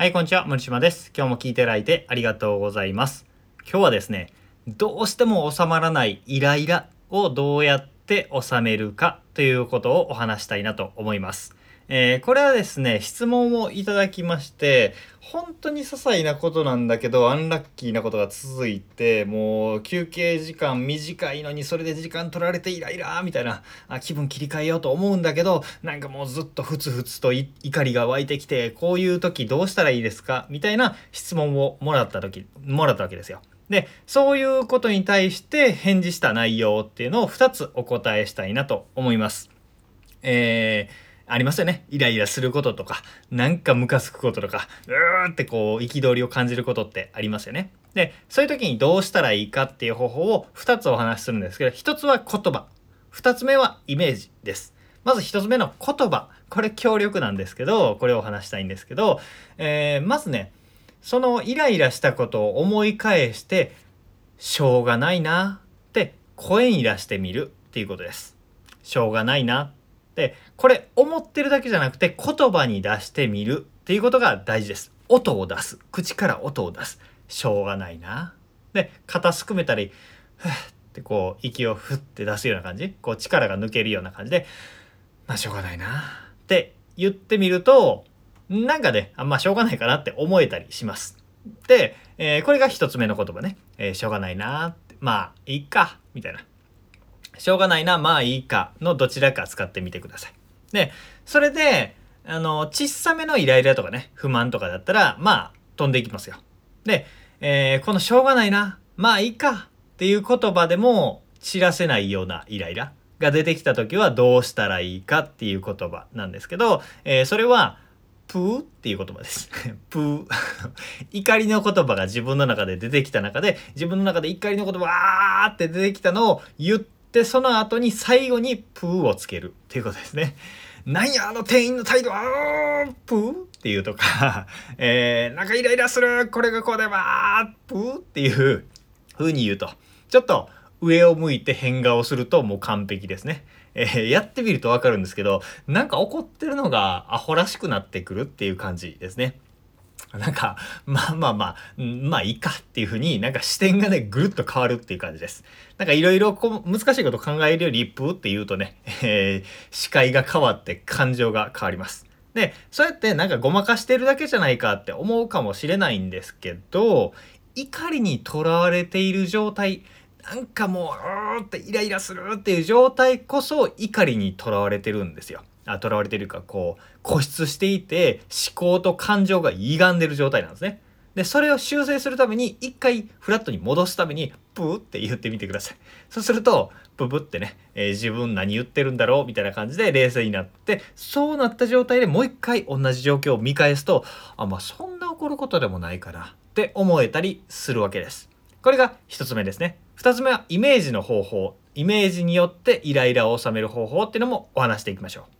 はい、こんにちは。森島です。今日も聞いていただいてありがとうございます。今日はですね、どうしても収まらないイライラをどうやって収めるかということをお話したいなと思います。えー、これはですね、質問をいただきまして、本当に些細なことなんだけど、アンラッキーなことが続いて、もう休憩時間短いのにそれで時間取られてイライラみたいなあ、気分切り替えようと思うんだけど、なんかもうずっとふつふつと怒りが湧いてきて、こういう時どうしたらいいですか？みたいな質問をもらった時、もらったわけですよ。で、そういうことに対して返事した内容っていうのを2つお答えしたいなと思います。えーありますよね。イライラすることとか、なんかムカつくこととか、うーってこう、憤りを感じることってありますよね。で、そういう時にどうしたらいいかっていう方法を2つお話しするんですけど、1つは言葉。2つ目はイメージです。まず1つ目の言葉。これ強力なんですけど、これをお話したいんですけど、えー、まずね、そのイライラしたことを思い返して、しょうがないなって声に出してみるっていうことです。しょうがないなで、これ思ってるだけじゃなくて言葉に出してみるっていうことが大事です。音を出す。口から音を出す。しょうがないな。で、肩すくめたり、ふってこう息をふって出すような感じ。こう力が抜けるような感じで、まあしょうがないなって言ってみると、なんかね、あんましょうがないかなって思えたりします。で、えー、これが一つ目の言葉ね。えー、しょうがないなって、まあいいか、みたいな。しょうがないな、まあいいかのどちらか使ってみてください。で、それで、あの、小さめのイライラとかね、不満とかだったら、まあ、飛んでいきますよ。で、えー、このしょうがないな、まあいいかっていう言葉でも知らせないようなイライラが出てきた時はどうしたらいいかっていう言葉なんですけど、えー、それは、プーっていう言葉です。プー。怒りの言葉が自分の中で出てきた中で、自分の中で怒りの言葉わーって出てきたのを言ってで、その後に最後にプーをつけるっていうことですね。なんやあの店員の態度あープーっていうとか、えー、なんかイライラするこれがこうでわープーっていう風に言うと、ちょっと上を向いて変顔するともう完璧ですね。えー、やってみるとわかるんですけど、なんか怒ってるのがアホらしくなってくるっていう感じですね。なんか、まあまあまあ、まあいいかっていうふうになんか視点がね、ぐるっと変わるっていう感じです。なんかいろいろこう難しいこと考えるより、プーって言うとね、えー、視界が変わって感情が変わります。で、そうやってなんかごまかしてるだけじゃないかって思うかもしれないんですけど、怒りにとらわれている状態、なんかもう、うーってイライラするっていう状態こそ怒りにとらわれてるんですよ。あ囚われてるかこう固執していて思考と感情が歪んでる状態なんですね。でそれを修正するために一回フラットに戻すためにプーって言ってみてください。そうするとププってね、えー、自分何言ってるんだろう？みたいな感じで冷静になってそうなった状態でもう一回同じ状況を見返すとあまあそんな起こることでもないかなって思えたりするわけです。これが1つ目ですね。2つ目はイメージの方法。イメージによってイライラを収める方法っていうのもお話していきましょう。